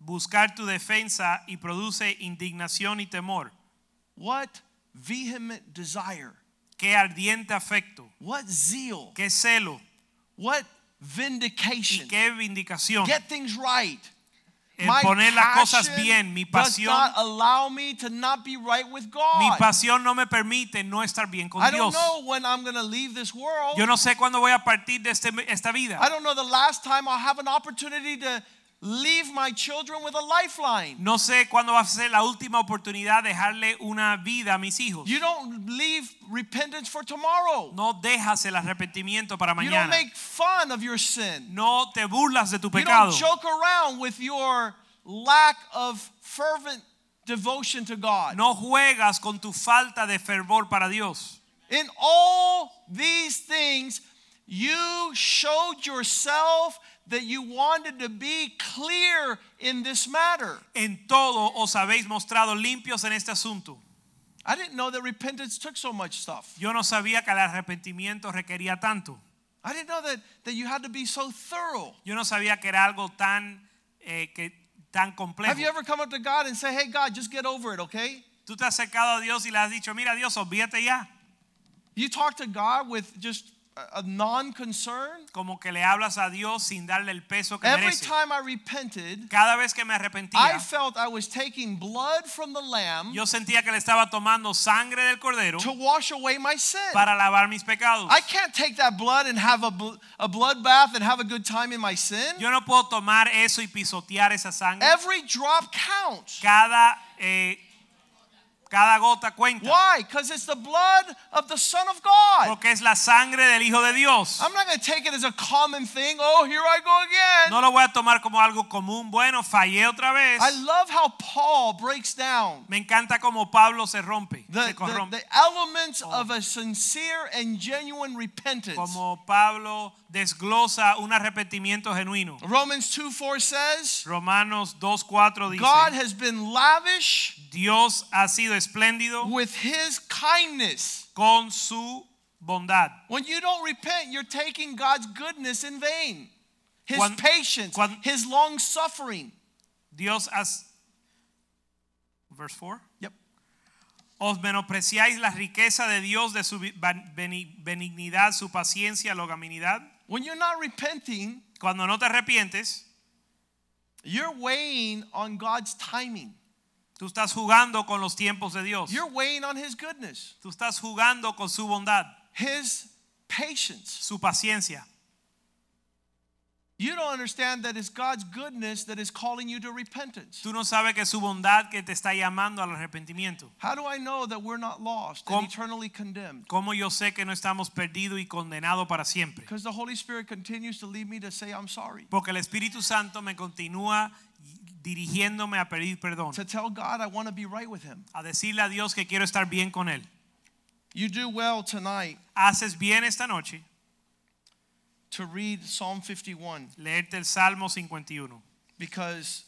buscar tu defensa y produce indignación y temor. What vehement desire. Qué ardiente afecto, What zeal. qué celo What y vindication. qué vindicación. Get things right. El My poner las cosas bien, mi does pasión, not allow me to not be right with mi God. pasión no me permite no estar bien con I don't Dios. know when I'm going to leave this world. Yo no sé cuándo voy a partir de este- esta vida. I don't know the last time I'll have an opportunity to leave my children with a lifeline. No sé cuándo va a ser la última oportunidad de dejarle una vida a mis hijos. You don't leave repentance for tomorrow. No dejas el arrepentimiento para mañana. You don't make fun of your sin. No te burlas de tu pecado. You don't joke around with your lack of fervent devotion to God. No juegas con tu falta de fervor para Dios. In all these things, you showed yourself that you wanted to be clear in this matter. En todo os habéis mostrado limpios en este asunto. I didn't know that repentance took so much stuff. Yo no sabía que el arrepentimiento requería tanto. I didn't know that, that you had to be so thorough. Yo no sabía que era algo tan, eh, que, tan complejo. Have you ever come up to God and say, hey, God, just get over it, okay? Tú te has acercado a Dios y le has dicho, mira Dios, olvídate ya. You talk to God with just a, a non concern. Como que le hablas a Dios sin darle el peso que Every merece. time I repented, Cada vez que me I arrepentía, felt I was taking blood from the lamb yo sentía que le estaba tomando sangre del cordero to wash away my sin. para lavar mis pecados. I can't take that blood and have a, bl- a blood bath and have a good time in my sin. Yo no puedo tomar eso y pisotear esa sangre. Every drop counts. Cada, eh, cada gota cuenta. Why? Because it's the blood of the Son of God. Porque es la sangre del Hijo de Dios. I'm not going to take it as a common thing. Oh, here I go again. No lo voy a tomar como algo común. Bueno, fallé otra vez. I love how Paul breaks down Me encanta como Pablo se rompe, the, se corrompe. the elements oh. of a sincere and genuine repentance. Como Pablo desglosa un arrepentimiento genuino. Romans 2 4 says, Romanos 2.4 dice, God has been lavish Dios ha sido espléndido with his kindness. con su bondad. When you don't repent, you're taking God's goodness in vain. His Cuan- patience, cuan- his long suffering. Dios has... Verse 4. Yep. Os menospreciáis la riqueza de Dios, de su benignidad, su paciencia, longanimidad. When you're not repenting, Cuando no te arrepientes, you're weighing on God's timing. Tú estás jugando con los tiempos de Dios. You're weighing on his goodness, Tú estás jugando con su bondad, his patience. su paciencia. You don't understand that it's God's goodness that is calling you to repentance. Tú no sabes que es su bondad que te está llamando al arrepentimiento. How do I know that we're not lost and eternally condemned? ¿Cómo yo sé que no estamos perdidos y condenados para siempre? Because the Holy Spirit continues to lead me to say, I'm sorry. Porque el Espíritu Santo me continúa dirigiéndome a pedir perdón, To tell God I want to be right with him. a decirle a Dios que quiero estar bien con Él. You do well tonight Haces bien esta noche to read Psalm 51 leerte el Salmo 51, because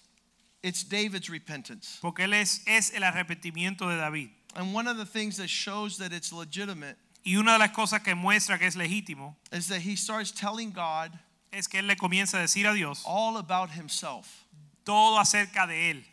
it's David's repentance. porque él es, es el arrepentimiento de David. And one of the things that shows that it's legitimate Y una de las cosas que muestra que es legítimo is that he starts telling God es que él le comienza a decir a Dios all about himself. Todo acerca de él.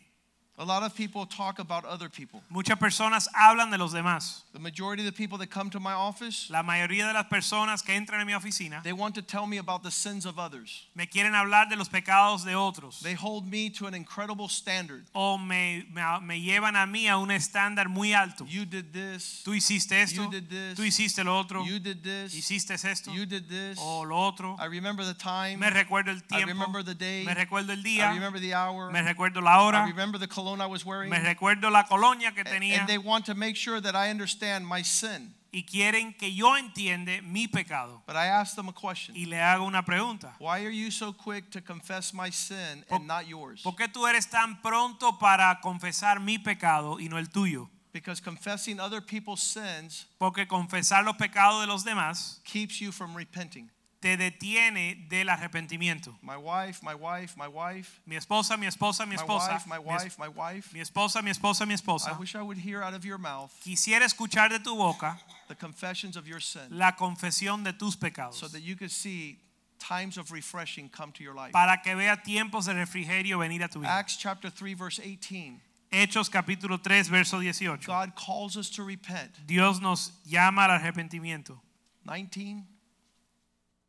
A lot of people talk about other people. Muchas personas hablan de los demás. The majority of the people that come to my office, La mayoría de las personas que entran en mi oficina they want to tell me about the sins of others. me quieren hablar de los pecados de otros They hold me to an incredible standard. o me, me, me llevan a mí a un estándar muy alto. You did this. Tú hiciste esto, You did this. tú hiciste lo otro, You did this. hiciste esto You did this. o lo otro. I remember the time. Me recuerdo el tiempo. I remember the day. me recuerdo el día. I remember the hour. me recuerdo la I hora, remember the cologne I was wearing? Me recuerdo la colonia que And they want to make sure that I understand my sin. y quieren que yo entiende mi pecado. But I asked them a question. Y le hago una pregunta. Why are you so quick to confess my sin and not yours? ¿Por qué tú eres tan pronto para confesar mi pecado y no el tuyo? Because confessing other people's sins Porque confesar los pecados de los demás keeps you from repenting. Te detiene del arrepentimiento. My wife, my wife, my wife, Mi esposa, mi esposa, mi my esposa. wife, my wife, my wife. Mi esposa, mi esposa, mi esposa. I wish I would hear out of your mouth Quisiera escuchar de tu boca the confessions of your sin la confesión de tus pecados. so that you could see times of refreshing come to your life. Para que vea tiempos de refrigerio venir a tu vida. Acts chapter 3 verse 18. Hechos capítulo 3, verso 18. God calls us to repent. Dios nos llama al arrepentimiento. 19.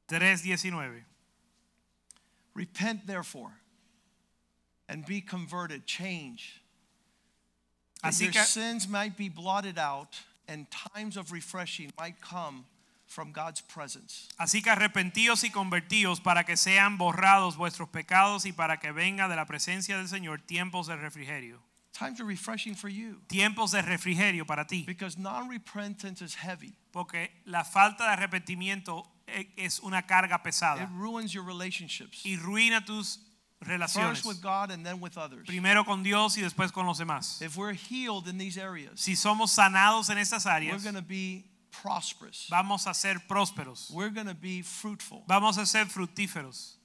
3.19. Repent therefore and be converted, change. That Así your que- sins might be blotted out and times of refreshing might come from God's presence. Así que arrepentíos y convertíos para que sean borrados vuestros pecados y para que venga de la presencia del Señor tiempos de refrigerio. Times of refreshing for you Tiempos de refrigerio para ti. because non-repentance is heavy. Porque la falta de arrepentimiento es una carga It pesada ruins your relationships. y ruina tus relaciones. First with God and then with others. Primero con Dios y después con los demás. If we're healed in these areas, Si somos sanados en estas we're áreas, going to be prosperous. vamos a ser prósperos. We're going to be fruitful. Vamos a ser fructíferos.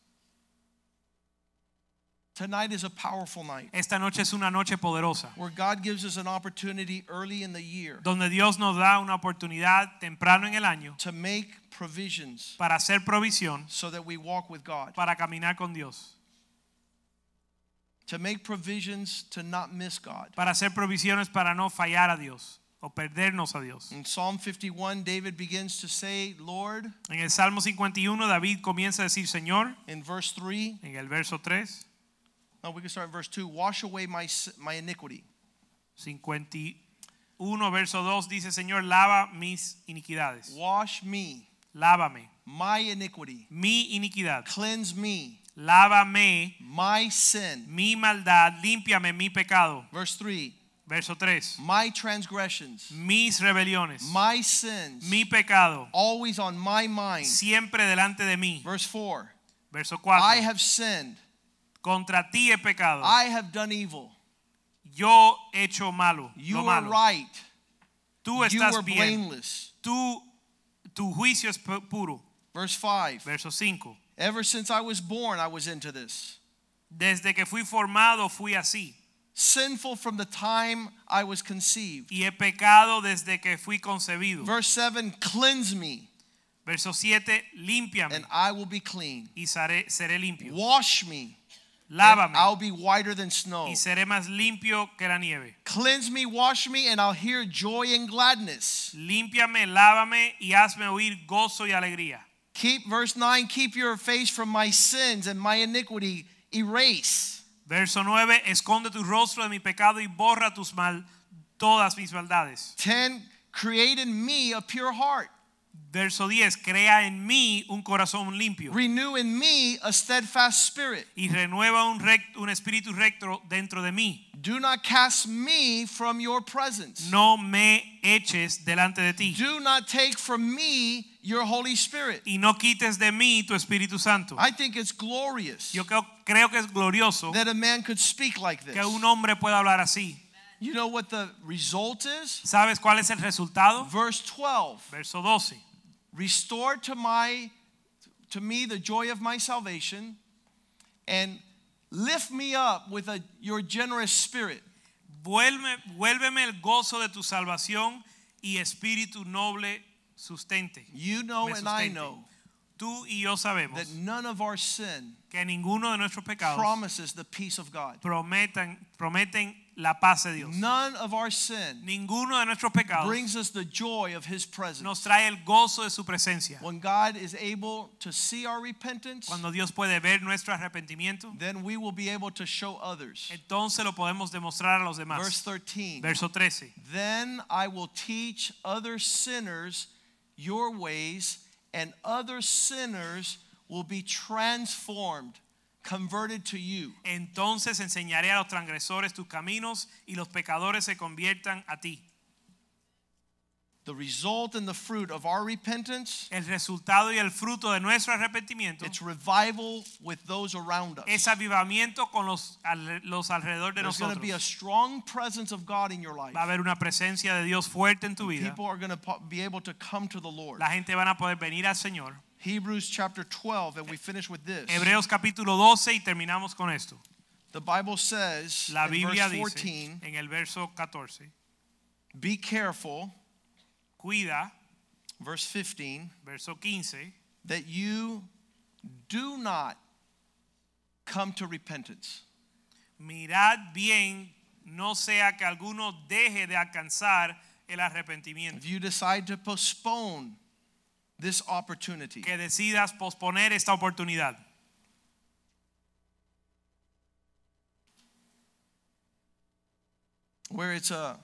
Tonight is a powerful night Esta noche es una noche poderosa, where God gives us an opportunity early in the year donde Dios nos da una oportunidad temprano en el año to make provisions para hacer provisión, so that we walk with God, para caminar con Dios, to make provisions to not miss God. para hacer provisiones para no fallar a Dios o perdernos a Dios. In Psalm 51, David begins to say, Lord, En el Salmo 51 David comienza a decir, Señor, in verse 3, en el verso 3, no, we can start in verse 2, wash away my, my iniquity. 51 verso 2 dice, Señor, lava mis iniquidades. Wash me, Lávame my iniquity. mi iniquidad. Cleanse me, Lávame my sin. mi maldad, límpiame mi pecado. Verse 3, Verso 3. my transgressions, Mis rebeliones, my sins, mi pecado, always on my mind. siempre delante de mí. Verse 4, Verso I have sinned, Contra ti he pecado. I have done evil. Yo he hecho malo. You lo are malo. right, Tú you estás were bien. blameless. Tú, tu juicio es puro. Verse 5, Verso 5. ever since I was born, I was into this. Desde que fui formado fui así. Sinful from the time I was conceived. Y he pecado desde que fui concebido. Verse 7, cleanse me, Verso 7. Límpiame and I will be clean. y seré, seré limpio. Wash me, Lávame I'll be whiter than snow. y seré más limpio que la nieve. Cleanse me, wash me, and I'll hear joy and gladness. Límpiame, lávame y hazme oír gozo y alegría. Keep verse 9, keep your face from my sins and my iniquity erase. Verso 9, esconde tu rostro de mi pecado y borra tus mal, todas mis maldades. 10, create in me a pure heart. Verso 10, crea en mí un corazón limpio Renew in me a steadfast spirit. y renueva un, rec- un espíritu recto dentro de mí. Do not cast me from your presence. No me eches delante de ti Do not take from me your Holy Spirit. y no quites de mí tu Espíritu Santo. I think it's glorious Yo creo, creo que es glorioso that a man could speak like this. que un hombre pueda hablar así. You know what the result is? ¿Sabes cuál es el resultado? Verse 12. Verso 12. Restore to my to me the joy of my salvation and lift me up with a, your generous spirit. Vuelve, vuélveme el gozo de tu salvación y espíritu noble sustente. You know and I know Tú y yo sabemos that none of our sin que ninguno de nuestros pecados promises the peace of God. prometan, prometen la paz de Dios. None of our sin Ninguno de nuestros pecados brings us the joy of his nos presence. trae el gozo de su presencia. When God is able to see our repentance, Cuando Dios puede ver nuestro arrepentimiento, then we will be able to show others. entonces lo podemos demostrar a los Verse 13. Verso 13. Then I will teach other sinners your ways, and other sinners will be transformed converted to you. Entonces enseñaré a los transgresores tus caminos y los pecadores se conviertan a ti. The result and the fruit of our repentance, El resultado y el fruto de nuestro arrepentimiento it's revival with those around us. es avivamiento con los, los alrededor de There's going to be a strong presence of God in your life. Va a haber una presencia de Dios fuerte en tu vida. People are going to be able to come to the Lord. La gente van a poder venir al Señor. Hebrews chapter 12, and we finish with this. Hebreos capítulo 12 y terminamos con esto. The Bible says La in Biblia verse dice en el verso 14, be careful, cuida, verse 15, verso 15, that you do not come to repentance. mirad bien, no sea que alguno deje de alcanzar el arrepentimiento. If you decide to postpone this opportunity, Que decidas posponer esta oportunidad. where it's a,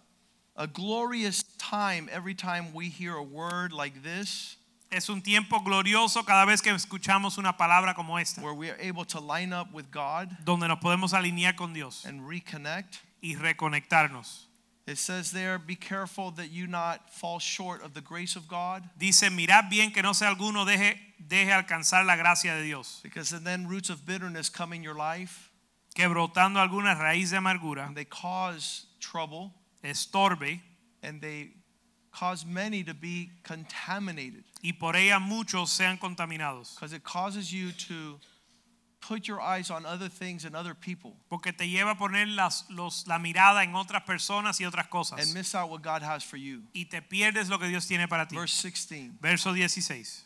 a glorious time every time we hear a word like this, Es un tiempo glorioso cada vez que escuchamos una palabra como esta, where we are able to line up with God donde nos podemos alinear con Dios and reconnect. y reconectarnos. It says there, be careful that you not fall short of the grace of God, Dice, mirad bien que no sea alguno deje, deje alcanzar la gracia de Dios, because then roots of bitterness come in your life. Que brotando alguna raíz de amargura and they cause trouble. estorbe and they cause many to be contaminated. y por ella muchos sean contaminados. because it causes you to put your eyes on other things and other people Porque te lleva a poner las, los, la mirada en otras personas y otras cosas. and miss out what God has for you. Y te pierdes lo que Dios tiene para ti. Verse 16. Verso 16.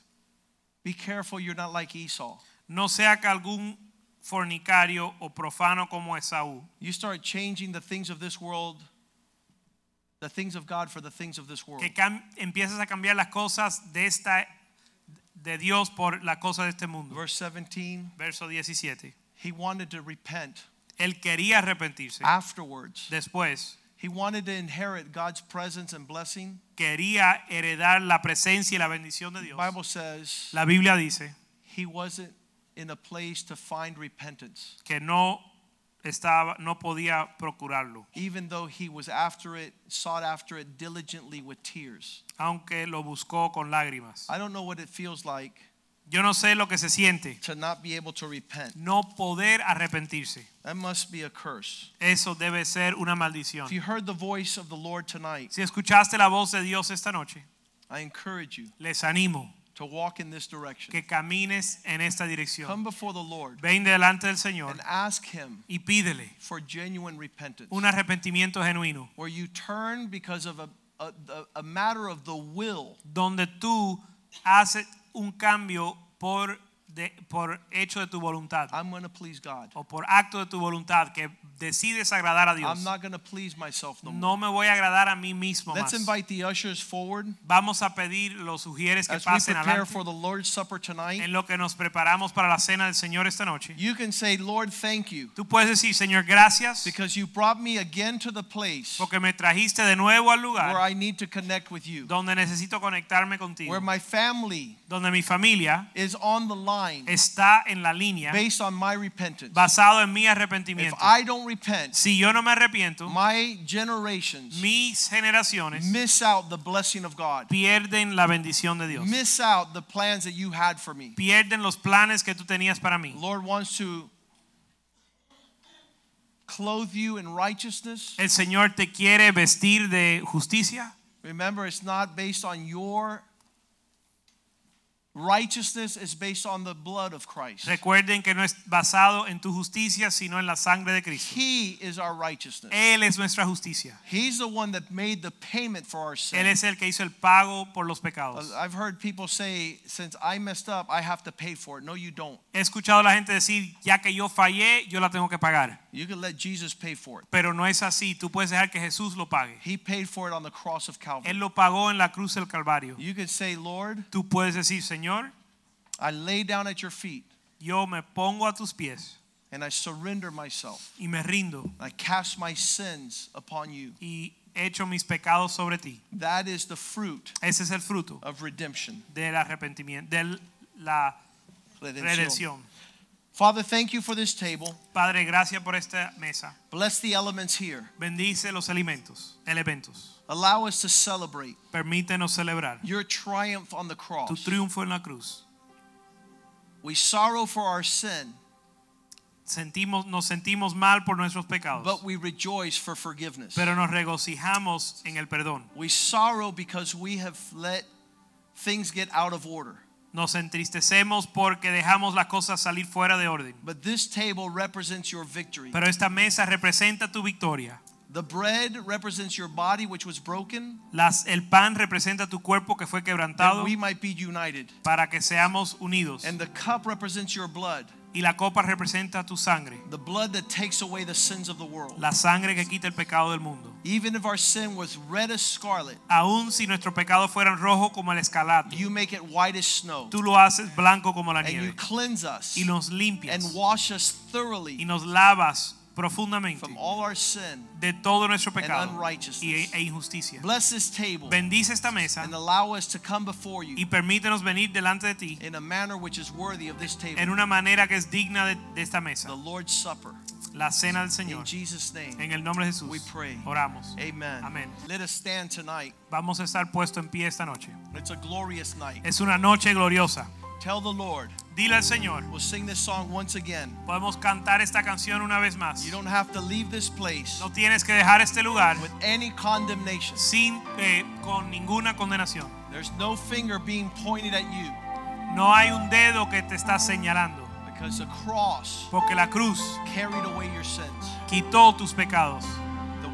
Be careful you're not like Esau. No sea que algún fornicario o profano como Esaú You start changing the things of this world, the things of God for the things of this world. que empiezas a cambiar las cosas de esta de Dios por las cosas de este mundo. Verse 17, Verso 17. he wanted to repent Él quería arrepentirse. afterwards. Después He wanted to inherit God's presence and blessing. quería heredar la presencia y la bendición de The Dios. Bible says La Biblia dice he wasn't in a place to find repentance, que no estaba no podía procurarlo, even though he was after it, sought after it diligently with tears. aunque lo buscó con lágrimas. I don't know what it feels like Yo no sé lo que se siente to not be able to repent. no poder arrepentirse. That must be a curse. Eso debe ser una maldición. If you heard the voice of the Lord tonight, Si escuchaste la voz de Dios esta noche, I encourage you les animo to walk in this direction. que camines en esta dirección. Come before the Lord Ven delante del Señor and ask Him y pídele for genuine repentance, un arrepentimiento genuino, where you turn because of a, a, a- matter of the will donde tú haces un cambio por, de- por hecho de tu voluntad I'm going to please God. o por acto de tu voluntad que decides agradar a Dios. I'm not going to please myself no more. No me voy a agradar a mí mismo Let's más. invite the ushers forward Vamos a pedir los sugieres que as we pasen prepare adelante for the Lord's Supper tonight. en lo que nos preparamos para la cena del Señor esta noche. You can say, Lord, thank you Tú puedes decir, Señor, gracias because you brought me again to the place porque me trajiste de nuevo al where lugar I need to connect with you, donde necesito conectarme contigo, where my family donde mi familia is on the line está en la línea based on my repentance. basado en mi arrepentimiento. If. I don't repent, Si yo no me arrepiento, my generations mis generaciones miss out the blessing of God, pierden la bendición de Dios. miss out the plans that you had for me. Pierden los planes que tú tenías para mí. Lord wants to clothe you in righteousness. El Señor te quiere vestir de justicia. Remember, it's not based on your righteousness, is based on the blood of Christ. Recuerden que no es basado en tu justicia, sino en la sangre de Cristo. He is our righteousness. Él es nuestra justicia. He's the one that made the payment for our Él es el que hizo el pago por los pecados. Uh, I've heard people say, since I messed up, I have to pay for it. No, you don't. He escuchado a la gente decir, ya que yo fallé, yo la tengo que pagar. You can let Jesus pay for it. Pero no es así. Tú puedes dejar que Jesús lo pague. He paid for it on the cross of Calvary. Él lo pagó en la cruz del Calvario. You can say, Lord, Tú puedes decir, Señor, I lay down at your feet yo me pongo a tus pies and I surrender myself. y me rindo I cast my sins upon you. y echo mis pecados sobre ti. That is the fruit Ese es el fruto of redemption. del arrepentimiento, de la Redención. redención. Father, thank you for this table. Padre, gracias por esta mesa. Bless the elements here. Bendice los alimentos, elementos. Allow us to celebrate Permítenos celebrar your triumph on the cross. tu triunfo en la cruz. We sorrow for our sin, Sentimos, nos sentimos mal por nuestros pecados, but we rejoice for forgiveness. pero nos regocijamos en el perdón. We sorrow because we have let things get out of order. Nos entristecemos porque dejamos las cosas salir fuera de orden. But this table represents your victory. Pero esta mesa representa tu victoria. The bread represents your body, which was broken, Las, el pan representa tu cuerpo que fue that quebrantado we might be united. para que seamos unidos. And the cup represents your blood, Y la copa representa tu sangre, the blood that takes away the sins of the world. la sangre que quita el pecado del mundo. Even if our sin was red as scarlet, Aun si nuestros pecados fueran rojo como el escalate, you make it white as snow. tú lo haces blanco como la nieve. And you cleanse us y nos limpias and wash us thoroughly. y nos lavas profundamente from all our sin. de todo nuestro pecado unrighteousness. y, e injusticia. Bless this table Bendice esta mesa and allow us to come before y you permítenos venir delante de ti in a manner which is worthy of this en table, una manera que es digna de, de esta the mesa, Lord's Supper. la cena del In Señor. Jesus' name, En el nombre de Jesús we pray. oramos. amen. Amén. Let us stand tonight. Vamos a estar puesto en pie esta noche. It's a glorious night. Es una noche gloriosa. Tell the Lord, Dile al Señor, we'll sing this song once again. podemos cantar esta canción una vez más. You don't have to leave this place No tienes que dejar este lugar with any condemnation. sin eh, con ninguna condenación. There's no finger being pointed at you No hay un dedo que te está señalando, because the cross porque la cruz carried away your sins. quitó tus pecados.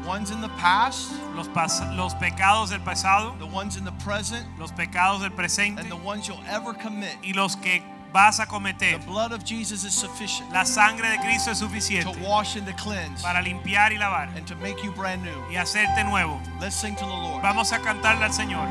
The ones in the past, Los, pas- los pecados del pasado, the ones in the present, los pecados del presente and the ones you'll ever commit. y los que vas a cometer. The blood of Jesus is sufficient La sangre de Cristo es suficiente. to wash and to cleanse para limpiar y lavar and to make you brand new. y hacerte nuevo. Let's sing to the Lord. Vamos a cantarle al Señor.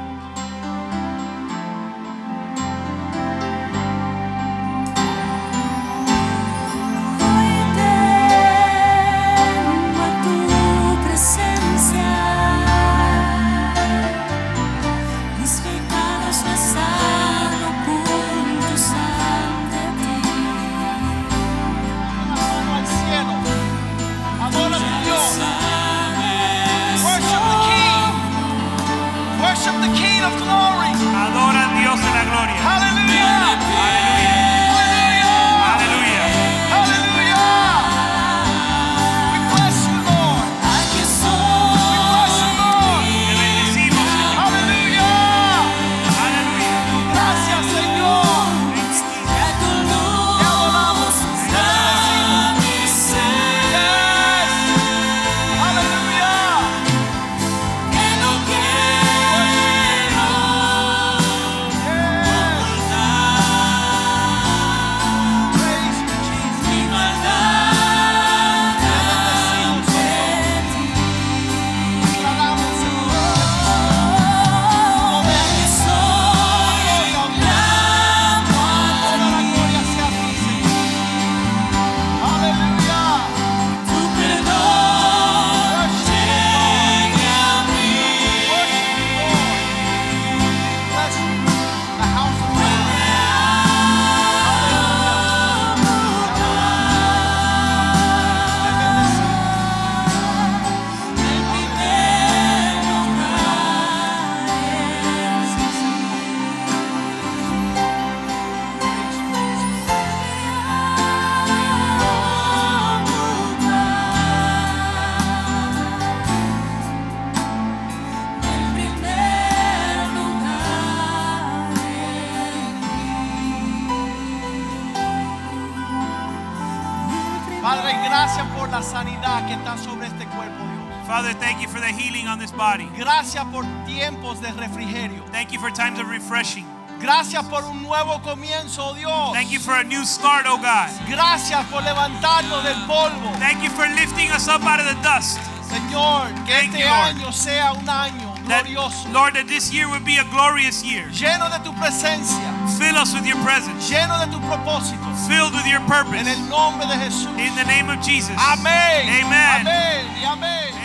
Comienzo, Dios. Thank you for a new start, oh God. Gracias por levantarnos del polvo. Thank you for lifting us up out of the dust. Señor, que Thank este you, año sea un año That, glorioso. Lord, that this year would be a glorious year. Lleno de tu presencia. Fill us with your presence. Lleno de tu propósito. Filled with your purpose. En el nombre de Jesús. In the name of Jesus. Amén. Amen. Amén. Amén.